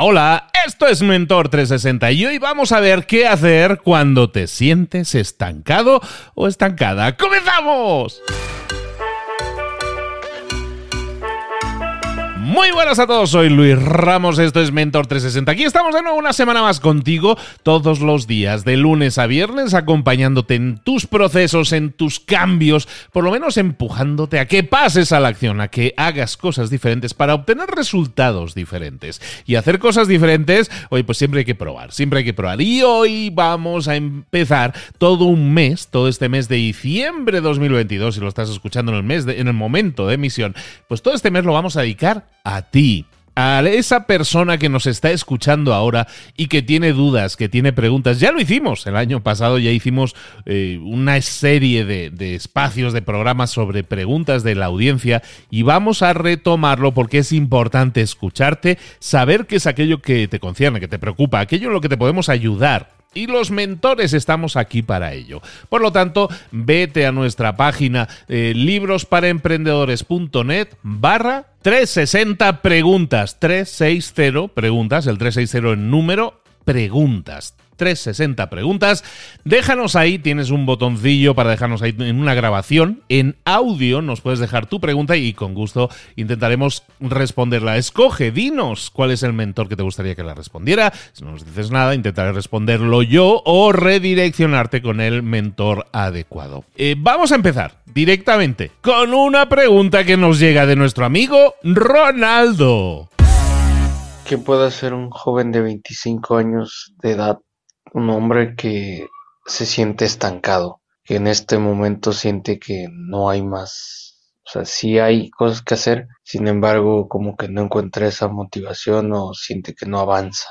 hola, esto es Mentor 360 y hoy vamos a ver qué hacer cuando te sientes estancado o estancada. ¡Comenzamos! Muy buenas a todos, soy Luis Ramos, esto es Mentor 360. Aquí estamos de nuevo una semana más contigo, todos los días, de lunes a viernes, acompañándote en tus procesos, en tus cambios, por lo menos empujándote a que pases a la acción, a que hagas cosas diferentes para obtener resultados diferentes. Y hacer cosas diferentes, hoy pues siempre hay que probar, siempre hay que probar. Y hoy vamos a empezar todo un mes, todo este mes de diciembre de 2022, si lo estás escuchando en el mes, en el momento de emisión, pues todo este mes lo vamos a dedicar a ti a esa persona que nos está escuchando ahora y que tiene dudas, que tiene preguntas. Ya lo hicimos el año pasado, ya hicimos eh, una serie de, de, espacios, de programas sobre preguntas de la audiencia y vamos a retomarlo porque es importante escucharte, saber qué es aquello que te concierne, que te preocupa, aquello en lo que te podemos ayudar y los mentores estamos aquí para ello. Por lo tanto, vete a nuestra página eh, librosparaemprendedores.net barra 360 preguntas, 360 preguntas, el 360 en número, preguntas. 360 preguntas. Déjanos ahí, tienes un botoncillo para dejarnos ahí en una grabación. En audio nos puedes dejar tu pregunta y con gusto intentaremos responderla. Escoge, dinos cuál es el mentor que te gustaría que la respondiera. Si no nos dices nada, intentaré responderlo yo o redireccionarte con el mentor adecuado. Eh, vamos a empezar directamente con una pregunta que nos llega de nuestro amigo Ronaldo. ¿Qué puede hacer un joven de 25 años de edad un hombre que se siente estancado, que en este momento siente que no hay más. O sea, sí hay cosas que hacer, sin embargo, como que no encuentra esa motivación o siente que no avanza.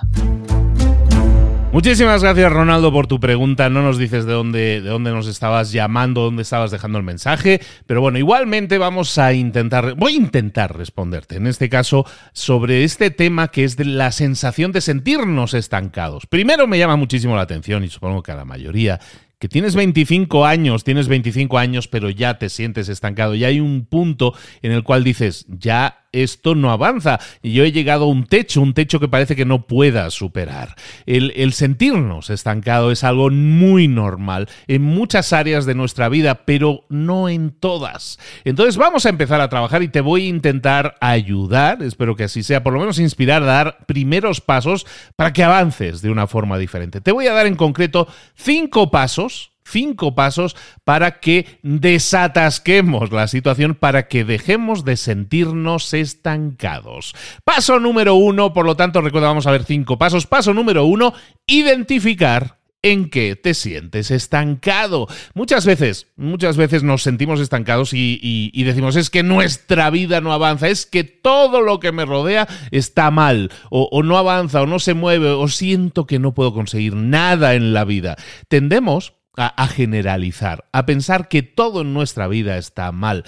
Muchísimas gracias Ronaldo por tu pregunta. No nos dices de dónde, de dónde nos estabas llamando, dónde estabas dejando el mensaje, pero bueno, igualmente vamos a intentar, voy a intentar responderte, en este caso, sobre este tema que es de la sensación de sentirnos estancados. Primero me llama muchísimo la atención y supongo que a la mayoría que tienes 25 años, tienes 25 años, pero ya te sientes estancado. Ya hay un punto en el cual dices, ya esto no avanza. Y yo he llegado a un techo, un techo que parece que no pueda superar. El, el, sentirnos estancados es algo muy normal en muchas áreas de nuestra vida, pero no en todas. Entonces vamos a empezar a trabajar y te voy a intentar ayudar, espero que así sea, por lo menos inspirar, a dar primeros pasos para que avances de una forma diferente. Te voy a dar en concreto cinco pasos cinco pasos para que desatasquemos la situación, para que dejemos de sentirnos estancados. Paso número uno, por lo tanto, recuerda, vamos a ver cinco pasos. Paso número uno, identificar en qué te sientes estancado. Muchas veces, muchas veces nos sentimos estancados y, decimos, es que nuestra vida no avanza, es que todo lo que me rodea está mal, o, o no avanza, o no se mueve, o siento que no puedo conseguir nada en la vida. Tendemos a, generalizar, a pensar que todo en nuestra vida está mal.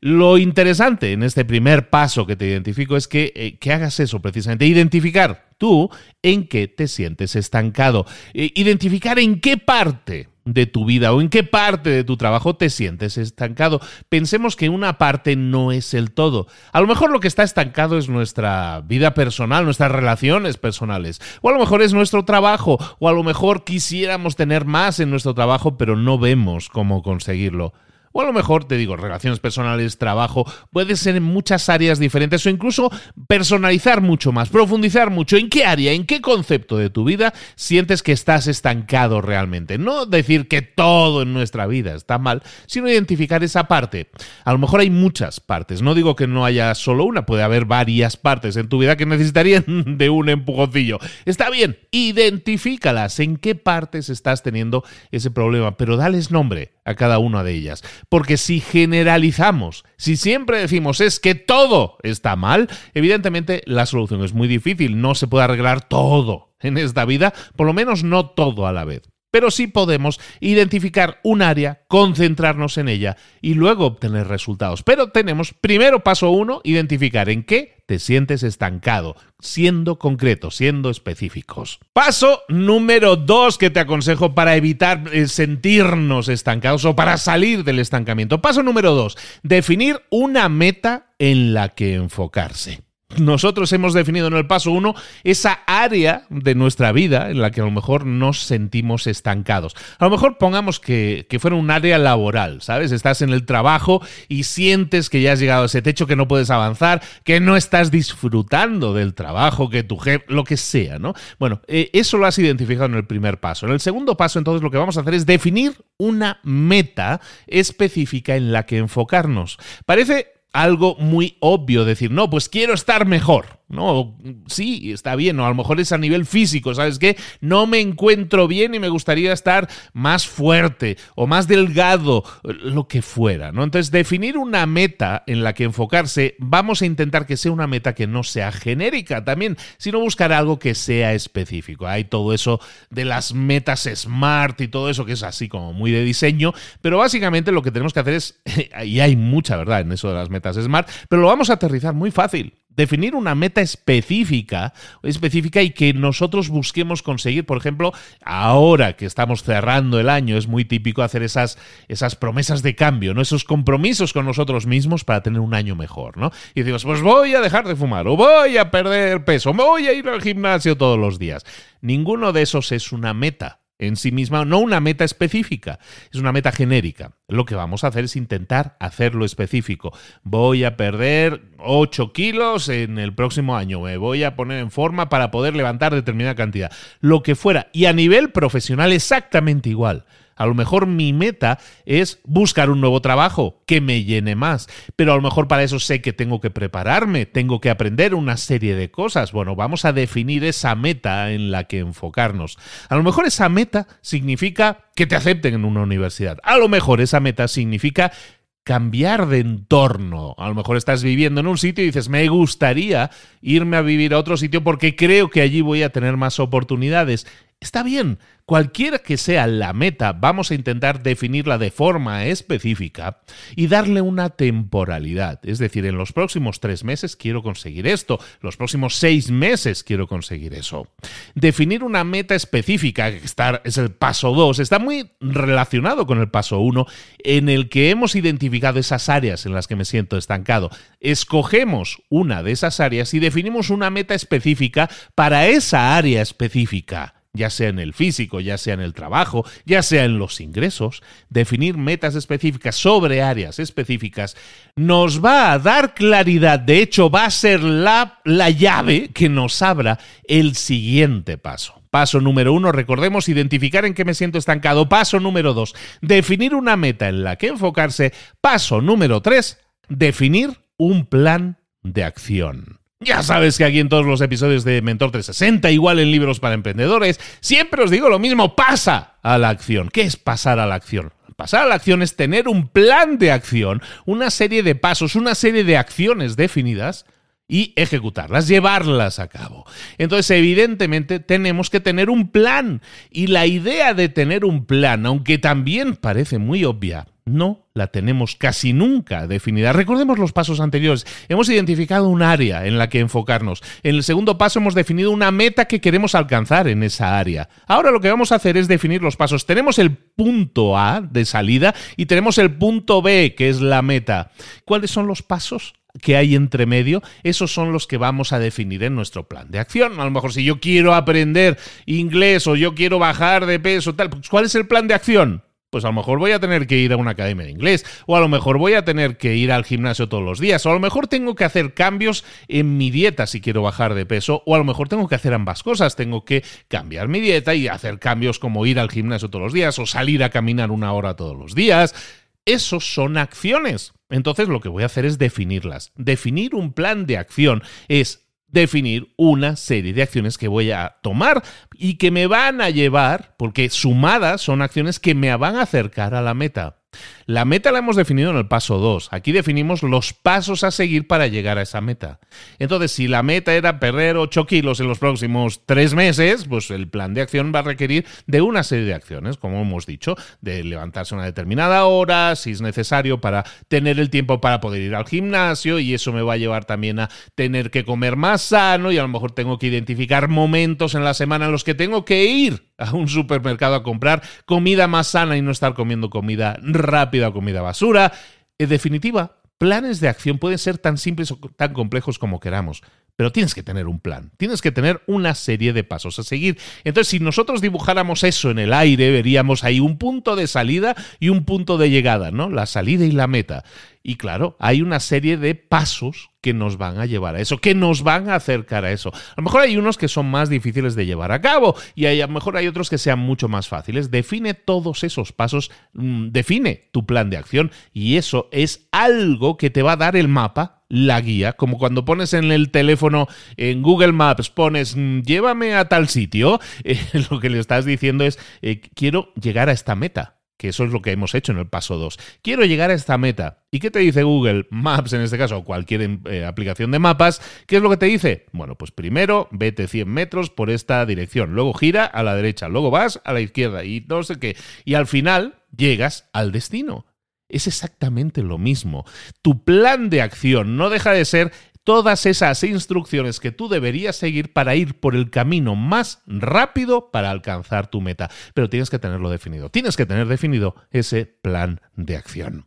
Lo interesante en este primer paso que te identifico es que, eh, que hagas eso precisamente, identificar tú en qué te sientes estancado, eh, identificar en qué parte de tu vida o en qué parte de tu trabajo te sientes estancado. Pensemos que una parte no es el todo. A lo mejor lo que está estancado es nuestra vida personal, nuestras relaciones personales. O a lo mejor es nuestro trabajo. O a lo mejor quisiéramos tener más en nuestro trabajo, pero no vemos cómo conseguirlo. O a lo mejor, te digo, relaciones personales, trabajo, puede ser en muchas áreas diferentes o incluso personalizar mucho más, profundizar mucho en qué área, en qué concepto de tu vida sientes que estás estancado realmente. No decir que todo en nuestra vida está mal, sino identificar esa parte. A lo mejor hay muchas partes, no digo que no haya solo una, puede haber varias partes en tu vida que necesitarían de un empujoncillo. Está bien, identifícalas, en qué partes estás teniendo ese problema, pero dales nombre a cada una de ellas. Porque si generalizamos, si siempre decimos es que todo está mal, evidentemente la solución es muy difícil, no se puede arreglar todo en esta vida, por lo menos no todo a la vez. Pero sí podemos identificar un área, concentrarnos en ella y luego obtener resultados. Pero tenemos, primero paso uno, identificar en qué te sientes estancado, siendo concretos, siendo específicos. Paso número dos que te aconsejo para evitar eh, sentirnos estancados o para salir del estancamiento. Paso número dos, definir una meta en la que enfocarse. Nosotros hemos definido en el paso 1 esa área de nuestra vida en la que a lo mejor nos sentimos estancados. A lo mejor pongamos que, que fuera un área laboral, ¿sabes? Estás en el trabajo y sientes que ya has llegado a ese techo, que no puedes avanzar, que no estás disfrutando del trabajo, que tu jefe, lo que sea, ¿no? Bueno, eh, eso lo has identificado en el primer paso. En el segundo paso, entonces, lo que vamos a hacer es definir una meta específica en la que enfocarnos. Parece algo muy obvio decir, no, pues quiero estar mejor. No, sí, está bien, o a lo mejor es a nivel físico, ¿sabes qué? No me encuentro bien y me gustaría estar más fuerte o más delgado, lo que fuera, ¿no? Entonces, definir una meta en la que enfocarse, vamos a intentar que sea una meta que no sea genérica también, sino buscar algo que sea específico. Hay todo eso de las metas SMART y todo eso que es así como muy de diseño, pero básicamente lo que tenemos que hacer es, y hay mucha verdad en eso de las metas SMART, pero lo vamos a aterrizar muy fácil definir una meta específica, específica y que nosotros busquemos conseguir. Por ejemplo, ahora que estamos cerrando el año, es muy típico hacer esas, esas promesas de cambio, ¿no? Esos compromisos con nosotros mismos para tener un año mejor, ¿no? Y decimos, pues voy a dejar de fumar, o voy a perder peso, o voy a ir al gimnasio todos los días. Ninguno de esos es una meta en sí misma, no una meta específica, es una meta genérica. Lo que vamos a hacer es intentar hacerlo específico. Voy a perder 8 kilos en el próximo año, me voy a poner en forma para poder levantar determinada cantidad, lo que fuera. Y a nivel profesional exactamente igual. A lo mejor mi meta es buscar un nuevo trabajo que me llene más, pero a lo mejor para eso sé que tengo que prepararme, tengo que aprender una serie de cosas. Bueno, vamos a definir esa meta en la que enfocarnos. A lo mejor esa meta significa que te acepten en una universidad. A lo mejor esa meta significa cambiar de entorno. A lo mejor estás viviendo en un sitio y dices, me gustaría irme a vivir a otro sitio porque creo que allí voy a tener más oportunidades. Está bien, cualquiera que sea la meta, vamos a intentar definirla de forma específica y darle una temporalidad. Es decir, en los próximos tres meses quiero conseguir esto, los próximos seis meses quiero conseguir eso. Definir una meta específica, que es el paso dos, está muy relacionado con el paso uno, en el que hemos identificado esas áreas en las que me siento estancado. Escogemos una de esas áreas y definimos una meta específica para esa área específica ya sea en el físico, ya sea en el trabajo, ya sea en los ingresos, definir metas específicas sobre áreas específicas nos va a dar claridad, de hecho va a ser la, la llave que nos abra el siguiente paso. Paso número uno, recordemos identificar en qué me siento estancado. Paso número dos, definir una meta en la que enfocarse. Paso número tres, definir un plan de acción. Ya sabes que aquí en todos los episodios de Mentor 360, igual en libros para emprendedores, siempre os digo lo mismo, pasa a la acción. ¿Qué es pasar a la acción? Pasar a la acción es tener un plan de acción, una serie de pasos, una serie de acciones definidas y ejecutarlas, llevarlas a cabo. Entonces, evidentemente, tenemos que tener un plan. Y la idea de tener un plan, aunque también parece muy obvia, no la tenemos casi nunca definida. Recordemos los pasos anteriores. Hemos identificado un área en la que enfocarnos. En el segundo paso hemos definido una meta que queremos alcanzar en esa área. Ahora lo que vamos a hacer es definir los pasos. Tenemos el punto A de salida y tenemos el punto B, que es la meta. ¿Cuáles son los pasos? que hay entre medio, esos son los que vamos a definir en nuestro plan de acción. A lo mejor si yo quiero aprender inglés o yo quiero bajar de peso, tal, pues, ¿cuál es el plan de acción? Pues a lo mejor voy a tener que ir a una academia de inglés, o a lo mejor voy a tener que ir al gimnasio todos los días, o a lo mejor tengo que hacer cambios en mi dieta si quiero bajar de peso, o a lo mejor tengo que hacer ambas cosas, tengo que cambiar mi dieta y hacer cambios como ir al gimnasio todos los días, o salir a caminar una hora todos los días. Esos son acciones. Entonces lo que voy a hacer es definirlas. Definir un plan de acción es definir una serie de acciones que voy a tomar y que me van a llevar, porque sumadas son acciones que me van a acercar a la meta. La meta la hemos definido en el paso 2. Aquí definimos los pasos a seguir para llegar a esa meta. Entonces, si la meta era perder 8 kilos en los próximos 3 meses, pues el plan de acción va a requerir de una serie de acciones, como hemos dicho, de levantarse una determinada hora, si es necesario, para tener el tiempo para poder ir al gimnasio, y eso me va a llevar también a tener que comer más sano, y a lo mejor tengo que identificar momentos en la semana en los que tengo que ir a un supermercado a comprar comida más sana y no estar comiendo comida rápida o comida basura. En definitiva, Planes de acción pueden ser tan simples o tan complejos como queramos. Pero tienes que tener un plan, tienes que tener una serie de pasos a seguir. Entonces, si nosotros dibujáramos eso en el aire, veríamos ahí un punto de salida y un punto de llegada, ¿no? La salida y la meta. Y claro, hay una serie de pasos que nos van a llevar a eso, que nos van a acercar a eso. A lo mejor hay unos que son más difíciles de llevar a cabo y a lo mejor hay otros que sean mucho más fáciles. Define todos esos pasos, mm, define tu plan de acción y eso es algo que te va a dar el mapa la guía, como cuando pones en el teléfono en Google Maps, pones mm, llévame a tal sitio, lo que le estás diciendo es eh, quiero llegar a esta meta que eso es lo que hemos hecho en el paso 2. Quiero llegar a esta meta. ¿Y qué te dice Google Maps en este caso, o cualquier em, eh, aplicación de mapas? ¿Qué es lo que te dice? Bueno, pues primero vete 100 metros por esta dirección, luego gira a la derecha, luego vas a la izquierda y no sé qué. Y al final llegas al destino. Es exactamente lo mismo. Tu plan de acción no deja de ser todas esas instrucciones que tú deberías seguir para ir por el camino más rápido para alcanzar tu meta. Pero tienes que tenerlo definido. Tienes que tener definido ese plan de acción.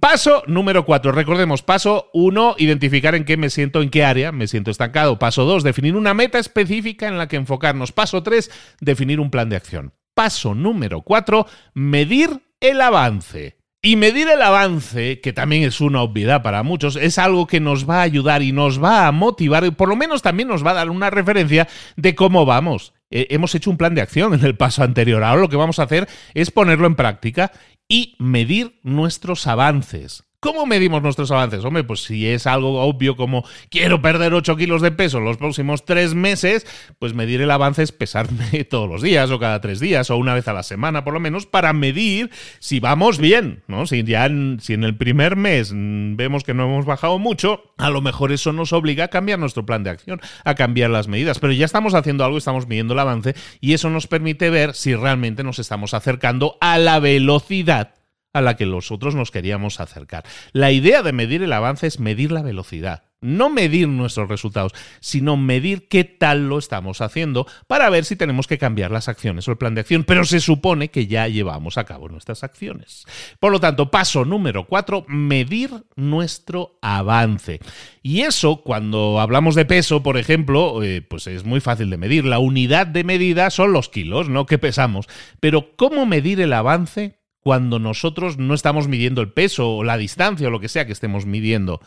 Paso número cuatro. Recordemos, paso uno, identificar en qué me siento, en qué área me siento estancado. Paso dos, definir una meta específica en la que enfocarnos. Paso tres, definir un plan de acción. Paso número cuatro, medir el avance. Y medir el avance, que también es una obviedad para muchos, es algo que nos va a ayudar y nos va a motivar, y por lo menos también nos va a dar una referencia de cómo vamos. Eh, hemos hecho un plan de acción en el paso anterior. Ahora lo que vamos a hacer es ponerlo en práctica y medir nuestros avances. ¿Cómo medimos nuestros avances? Hombre, pues si es algo obvio como quiero perder 8 kilos de peso los próximos 3 meses, pues medir el avance es pesarme todos los días o cada 3 días o una vez a la semana por lo menos para medir si vamos bien, ¿no? Si ya si en el primer mes vemos que no hemos bajado mucho, a lo mejor eso nos obliga a cambiar nuestro plan de acción, a cambiar las medidas, pero ya estamos haciendo algo, estamos midiendo el avance y eso nos permite ver si realmente nos estamos acercando a la velocidad a la que nosotros nos queríamos acercar. La idea de medir el avance es medir la velocidad. No medir nuestros resultados, sino medir qué tal lo estamos haciendo para ver si tenemos que cambiar las acciones o el plan de acción. Pero se supone que ya llevamos a cabo nuestras acciones. Por lo tanto, paso número cuatro, medir nuestro avance. Y eso, cuando hablamos de peso, por ejemplo, eh, pues es muy fácil de medir. La unidad de medida son los kilos, ¿no? Que pesamos. Pero, ¿cómo medir el avance? Cuando nosotros no estamos midiendo el peso o la distancia o lo que sea que estemos midiendo.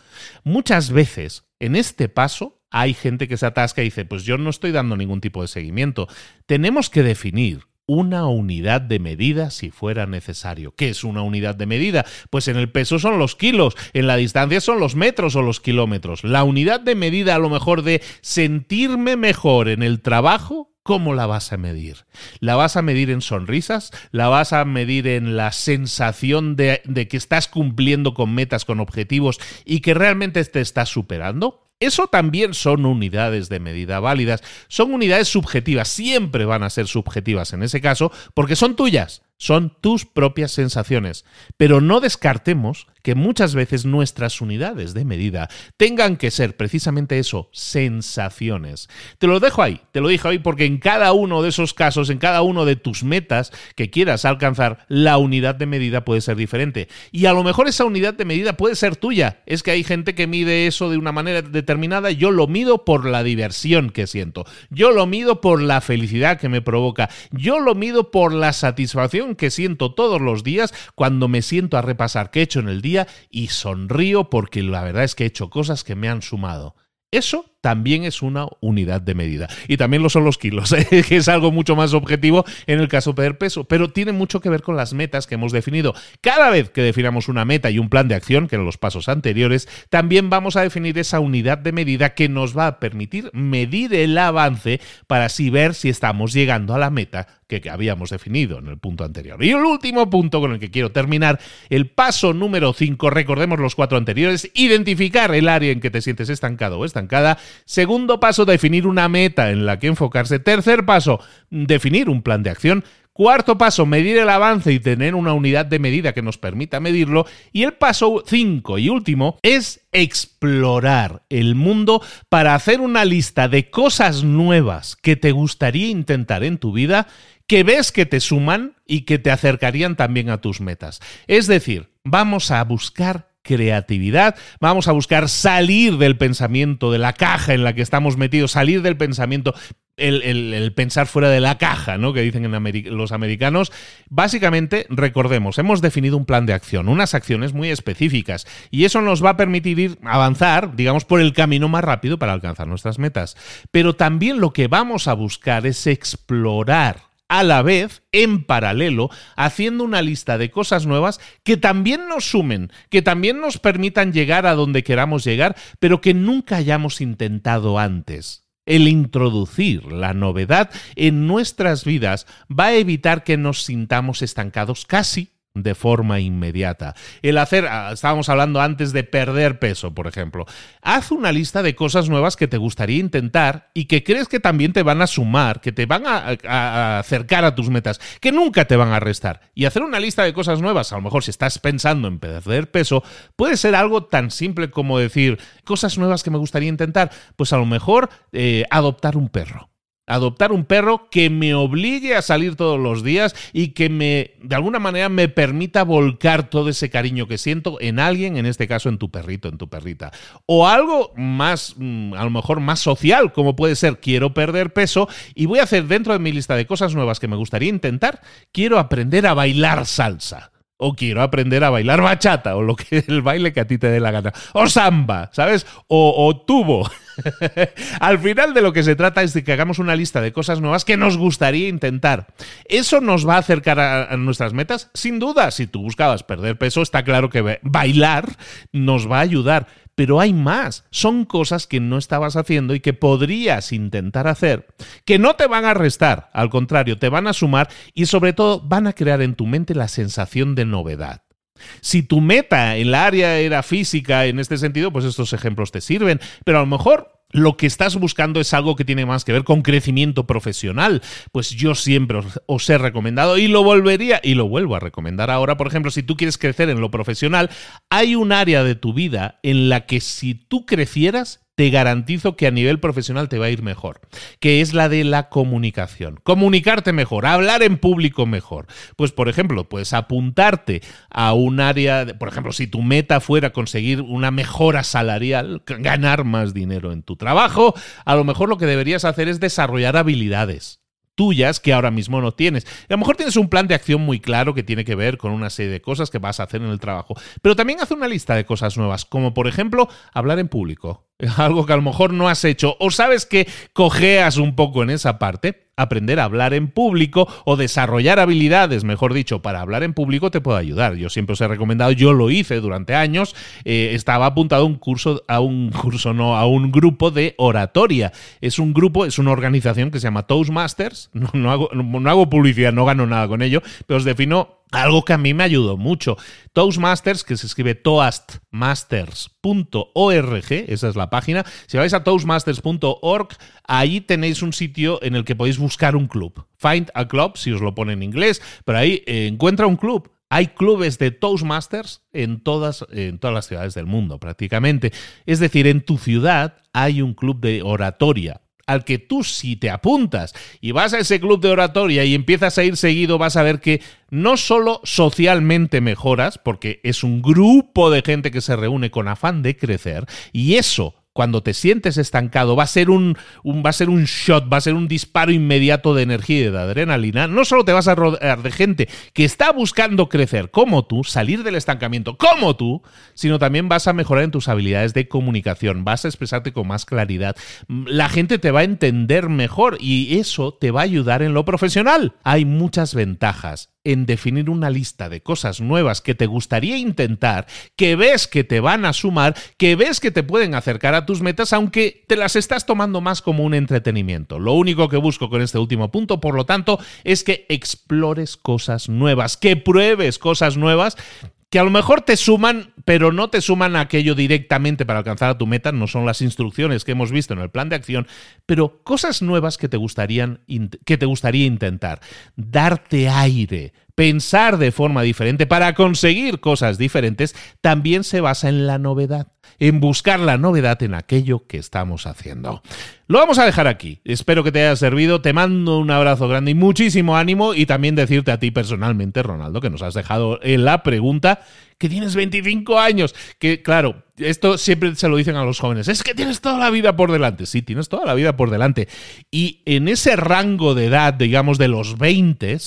Muchas veces en este paso hay gente que se atasca y dice, pues yo no estoy dando ningún tipo de seguimiento. Tenemos que definir una unidad de medida si fuera necesario. ¿Qué es una unidad de medida? Pues en el peso son los kilos, en la distancia son los metros o los kilómetros. La unidad de medida a lo mejor de sentirme mejor en el trabajo ¿Cómo la vas a medir? ¿La vas a medir en sonrisas? ¿La vas a medir en la sensación de, que estás cumpliendo con metas, con objetivos y que realmente te estás superando? Eso también son unidades de medida válidas. Son unidades subjetivas, siempre van a ser subjetivas en ese caso, porque son tuyas son tus propias sensaciones. Pero no descartemos que muchas veces nuestras unidades de medida tengan que ser precisamente eso, sensaciones. Te lo dejo ahí, te lo dejo ahí porque en cada uno de esos casos, en cada uno de tus metas que quieras alcanzar, la unidad de medida puede ser diferente. Y a lo mejor esa unidad de medida puede ser tuya. Es que hay gente que mide eso de una manera determinada, yo lo mido por la diversión que siento, yo lo mido por la felicidad que me provoca, yo lo mido por la satisfacción que siento todos los días cuando me siento a repasar qué he hecho en el día y sonrío porque la verdad es que he hecho cosas que me han sumado. Eso también es una unidad de medida. Y también lo son los kilos, ¿eh? que es algo mucho más objetivo en el caso de perder peso, pero tiene mucho que ver con las metas que hemos definido. Cada vez que definamos una meta y un plan de acción, que en los pasos anteriores, también vamos a definir esa unidad de medida que nos va a permitir medir el avance para así ver si estamos llegando a la meta que habíamos definido en el punto anterior. Y el último punto con el que quiero terminar, el paso número 5, recordemos los cuatro anteriores, identificar el área en que te sientes estancado o estancada Segundo paso, definir una meta en la que enfocarse. Tercer paso, definir un plan de acción. Cuarto paso, medir el avance y tener una unidad de medida que nos permita medirlo. Y el paso cinco y último es explorar el mundo para hacer una lista de cosas nuevas que te gustaría intentar en tu vida que ves que te suman y que te acercarían también a tus metas. Es decir, vamos a buscar creatividad, vamos a buscar salir del pensamiento, de la caja en la que estamos metidos, salir del pensamiento el, pensar fuera de la caja, ¿no? Que dicen en los americanos. Básicamente, recordemos, hemos definido un plan de acción, unas acciones muy específicas, y eso nos va a permitir ir avanzar, digamos, por el camino más rápido para alcanzar nuestras metas. Pero también lo que vamos a buscar es explorar a la vez, en paralelo, haciendo una lista de cosas nuevas que también nos sumen, que también nos permitan llegar a donde queramos llegar, pero que nunca hayamos intentado antes. El introducir la novedad en nuestras vidas va a evitar que nos sintamos estancados casi de forma inmediata. El hacer, ah, estábamos hablando antes de perder peso, por ejemplo. Haz una lista de cosas nuevas que te gustaría intentar y que crees que también te van a sumar, que te van a, acercar a tus metas, que nunca te van a restar. Y hacer una lista de cosas nuevas, a lo mejor si estás pensando en perder peso, puede ser algo tan simple como decir, cosas nuevas que me gustaría intentar, pues a lo mejor eh, adoptar un perro adoptar un perro que me obligue a salir todos los días y que me, de alguna manera, me permita volcar todo ese cariño que siento en alguien, en este caso en tu perrito, en tu perrita. O algo más, mm, a lo mejor más social, como puede ser, quiero perder peso y voy a hacer dentro de mi lista de cosas nuevas que me gustaría intentar, quiero aprender a bailar salsa o quiero aprender a bailar bachata, o lo que el baile que a ti te dé la gana, o samba, ¿sabes? O, o tubo. Al final de lo que se trata es de que hagamos una lista de cosas nuevas que nos gustaría intentar. ¿Eso nos va a acercar a, nuestras metas? Sin duda, si tú buscabas perder peso, está claro que bailar nos va a ayudar. Pero hay más, son cosas que no estabas haciendo y que podrías intentar hacer, que no te van a restar, al contrario, te van a sumar y sobre todo van a crear en tu mente la sensación de novedad. Si tu meta en la área era física en este sentido, pues estos ejemplos te sirven, pero a lo mejor lo que estás buscando es algo que tiene más que ver con crecimiento profesional, pues yo siempre os, he recomendado y lo volvería y lo vuelvo a recomendar ahora. Por ejemplo, si tú quieres crecer en lo profesional, hay un área de tu vida en la que si tú crecieras, te garantizo que a nivel profesional te va a ir mejor, que es la de la comunicación. Comunicarte mejor, hablar en público mejor. Pues, por ejemplo, puedes apuntarte a un área, por ejemplo, si tu meta fuera conseguir una mejora salarial, ganar más dinero en tu trabajo, a lo mejor lo que deberías hacer es desarrollar habilidades tuyas que ahora mismo no tienes. a lo mejor tienes un plan de acción muy claro que tiene que ver con una serie de cosas que vas a hacer en el trabajo, pero también haz una lista de cosas nuevas, como por ejemplo hablar en público algo que a lo mejor no has hecho o sabes que cojeas un poco en esa parte, aprender a hablar en público o desarrollar habilidades, mejor dicho, para hablar en público te puede ayudar. Yo siempre os he recomendado, yo lo hice durante años, eh, estaba apuntado a un curso, a un curso, no, a un grupo de oratoria. Es un grupo, es una organización que se llama Toastmasters. No, hago, no hago publicidad, no gano nada con ello, pero os defino algo que a mí me ayudó mucho. Toastmasters, que se escribe toastmasters.org, esa es la página. Si vais a toastmasters.org, ahí tenéis un sitio en el que podéis buscar un club. Find a club, si os lo pone en inglés, pero ahí eh, encuentra un club. Hay clubes de Toastmasters en todas, en todas las ciudades del mundo, prácticamente. Es decir, en tu ciudad hay un club de oratoria al que tú si te apuntas. Y vas a ese club de oratoria y empiezas a ir seguido, vas a ver que no solo socialmente mejoras, porque es un grupo de gente que se reúne con afán de crecer, y eso cuando te sientes estancado, va a ser un, va a ser un shot, va a ser un disparo inmediato de energía y de adrenalina. No solo te vas a rodear de gente que está buscando crecer como tú, salir del estancamiento como tú, sino también vas a mejorar en tus habilidades de comunicación, vas a expresarte con más claridad. La gente te va a entender mejor y eso te va a ayudar en lo profesional. Hay muchas ventajas en definir una lista de cosas nuevas que te gustaría intentar, que ves que te van a sumar, que ves que te pueden acercar a tus metas, aunque te las estás tomando más como un entretenimiento. Lo único que busco con este último punto, por lo tanto, es que explores cosas nuevas, que pruebes cosas nuevas que a lo mejor te suman, pero no te suman aquello directamente para alcanzar a tu meta, no son las instrucciones que hemos visto en el plan de acción, pero cosas nuevas que te gustarían que te gustaría intentar, darte aire, pensar de forma diferente para conseguir cosas diferentes, también se basa en la novedad, en buscar la novedad en aquello que estamos haciendo. Lo vamos a dejar aquí. Espero que te haya servido. Te mando un abrazo grande y muchísimo ánimo. Y también decirte a ti personalmente, Ronaldo, que nos has dejado en la pregunta que tienes 25 años. Que claro, esto siempre se lo dicen a los jóvenes, es que tienes toda la vida por delante. Sí, tienes toda la vida por delante. Y en ese rango de edad, digamos, de los 20,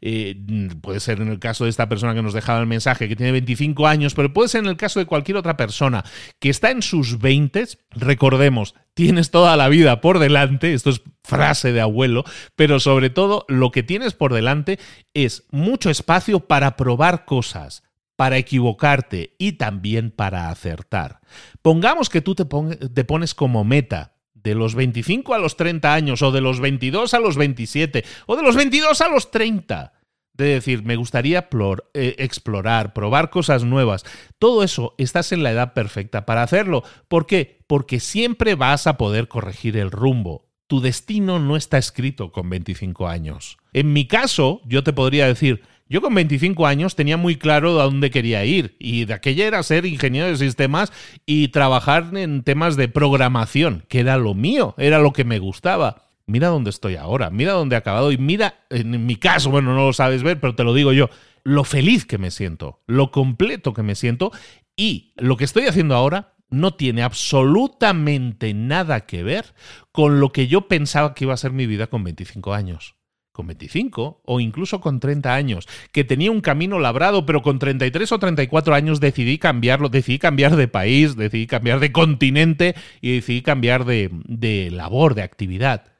eh, puede ser en el caso de esta persona que nos dejaba el mensaje, que tiene 25 años, pero puede ser en el caso de cualquier otra persona que está en sus 20, recordemos, tienes toda la vida por delante, esto es frase de abuelo, pero sobre todo lo que tienes por delante es mucho espacio para probar cosas para equivocarte y también para acertar. Pongamos que tú te, pones como meta de los 25 a los 30 años o de los 22 a los 27 o de los 22 a los 30. De decir, me gustaría eh, explorar, probar cosas nuevas. Todo eso estás en la edad perfecta para hacerlo. ¿Por qué? Porque siempre vas a poder corregir el rumbo. Tu destino no está escrito con 25 años. En mi caso, yo te podría decir, yo con 25 años tenía muy claro a dónde quería ir y de aquella era ser ingeniero de sistemas y trabajar en temas de programación, que era lo mío, era lo que me gustaba. Mira dónde estoy ahora, mira dónde he acabado y mira, en mi caso, bueno, no lo sabes ver, pero te lo digo yo, lo feliz que me siento, lo completo que me siento y lo que estoy haciendo ahora no tiene absolutamente nada que ver con lo que yo pensaba que iba a ser mi vida con 25 años con 25 o incluso con 30 años, que tenía un camino labrado, pero con 33 o 34 años decidí cambiarlo, decidí cambiar de país, decidí cambiar de continente y decidí cambiar de, de labor, de actividad.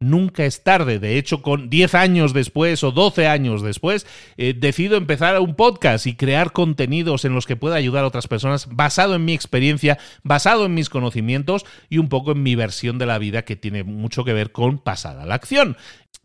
Nunca es tarde. De hecho, con 10 años después o 12 años después, eh, decido empezar un podcast y crear contenidos en los que pueda ayudar a otras personas basado en mi experiencia, basado en mis conocimientos y un poco en mi versión de la vida que tiene mucho que ver con pasar a la acción.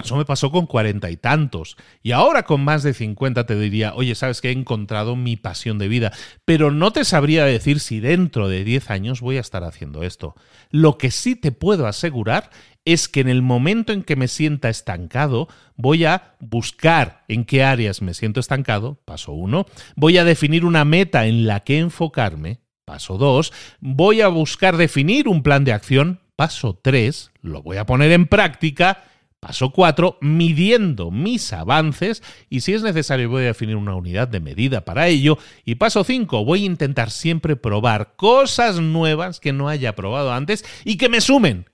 Eso me pasó con cuarenta y tantos. Y ahora con más de cincuenta te diría, oye, sabes que he encontrado mi pasión de vida. Pero no te sabría decir si dentro de diez años voy a estar haciendo esto. Lo que sí te puedo asegurar es que en el momento en que me sienta estancado, voy a buscar en qué áreas me siento estancado, paso uno. Voy a definir una meta en la que enfocarme, paso dos. Voy a buscar definir un plan de acción, paso tres. Lo voy a poner en práctica Paso 4, midiendo mis avances y si es necesario voy a definir una unidad de medida para ello. Y paso 5, voy a intentar siempre probar cosas nuevas que no haya probado antes y que me sumen,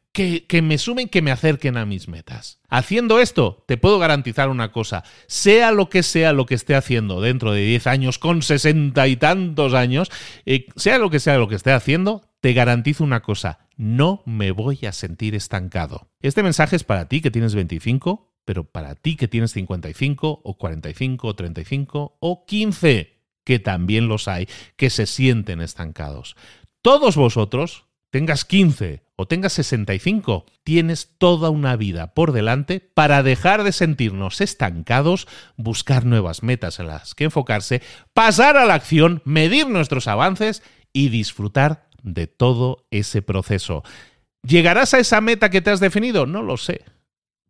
que, me sumen, que me acerquen a mis metas. Haciendo esto, te puedo garantizar una cosa, sea lo que sea lo que esté haciendo dentro de 10 años, con sesenta y tantos años, eh, sea lo que sea lo que esté haciendo, te garantizo una cosa, no me voy a sentir estancado. Este mensaje es para ti que tienes 25, pero para ti que tienes 55 o 45 o 35 o 15, que también los hay, que se sienten estancados. Todos vosotros, tengas 15 o tengas 65, tienes toda una vida por delante para dejar de sentirnos estancados, buscar nuevas metas en las que enfocarse, pasar a la acción, medir nuestros avances y disfrutar de todo ese proceso. ¿Llegarás a esa meta que te has definido? No lo sé.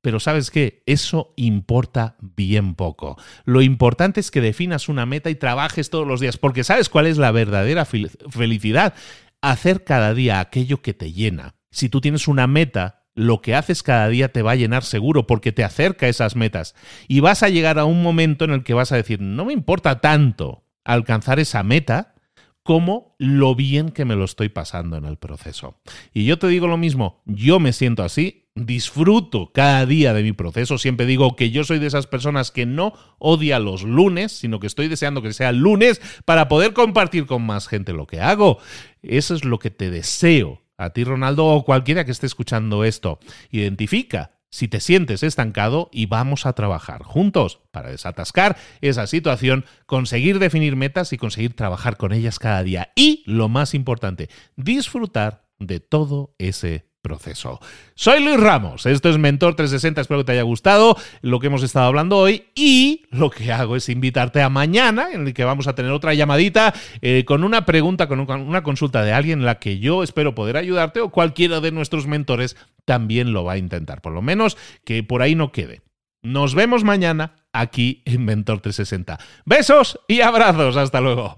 Pero sabes qué, eso importa bien poco. Lo importante es que definas una meta y trabajes todos los días, porque sabes cuál es la verdadera felicidad. Hacer cada día aquello que te llena. Si tú tienes una meta, lo que haces cada día te va a llenar seguro porque te acerca a esas metas. Y vas a llegar a un momento en el que vas a decir, no me importa tanto alcanzar esa meta, como lo bien que me lo estoy pasando en el proceso. Y yo te digo lo mismo, yo me siento así, disfruto cada día de mi proceso, siempre digo que yo soy de esas personas que no odia los lunes, sino que estoy deseando que sea lunes para poder compartir con más gente lo que hago. Eso es lo que te deseo a ti, Ronaldo, o cualquiera que esté escuchando esto. Identifica si te sientes estancado y vamos a trabajar juntos para desatascar esa situación, conseguir definir metas y conseguir trabajar con ellas cada día. Y lo más importante, disfrutar de todo ese proceso. Soy Luis Ramos, esto es Mentor 360, espero que te haya gustado lo que hemos estado hablando hoy y lo que hago es invitarte a mañana en el que vamos a tener otra llamadita eh, con una pregunta, con una consulta de alguien en la que yo espero poder ayudarte o cualquiera de nuestros mentores también lo va a intentar, por lo menos que por ahí no quede. Nos vemos mañana aquí en Mentor 360. Besos y abrazos, hasta luego.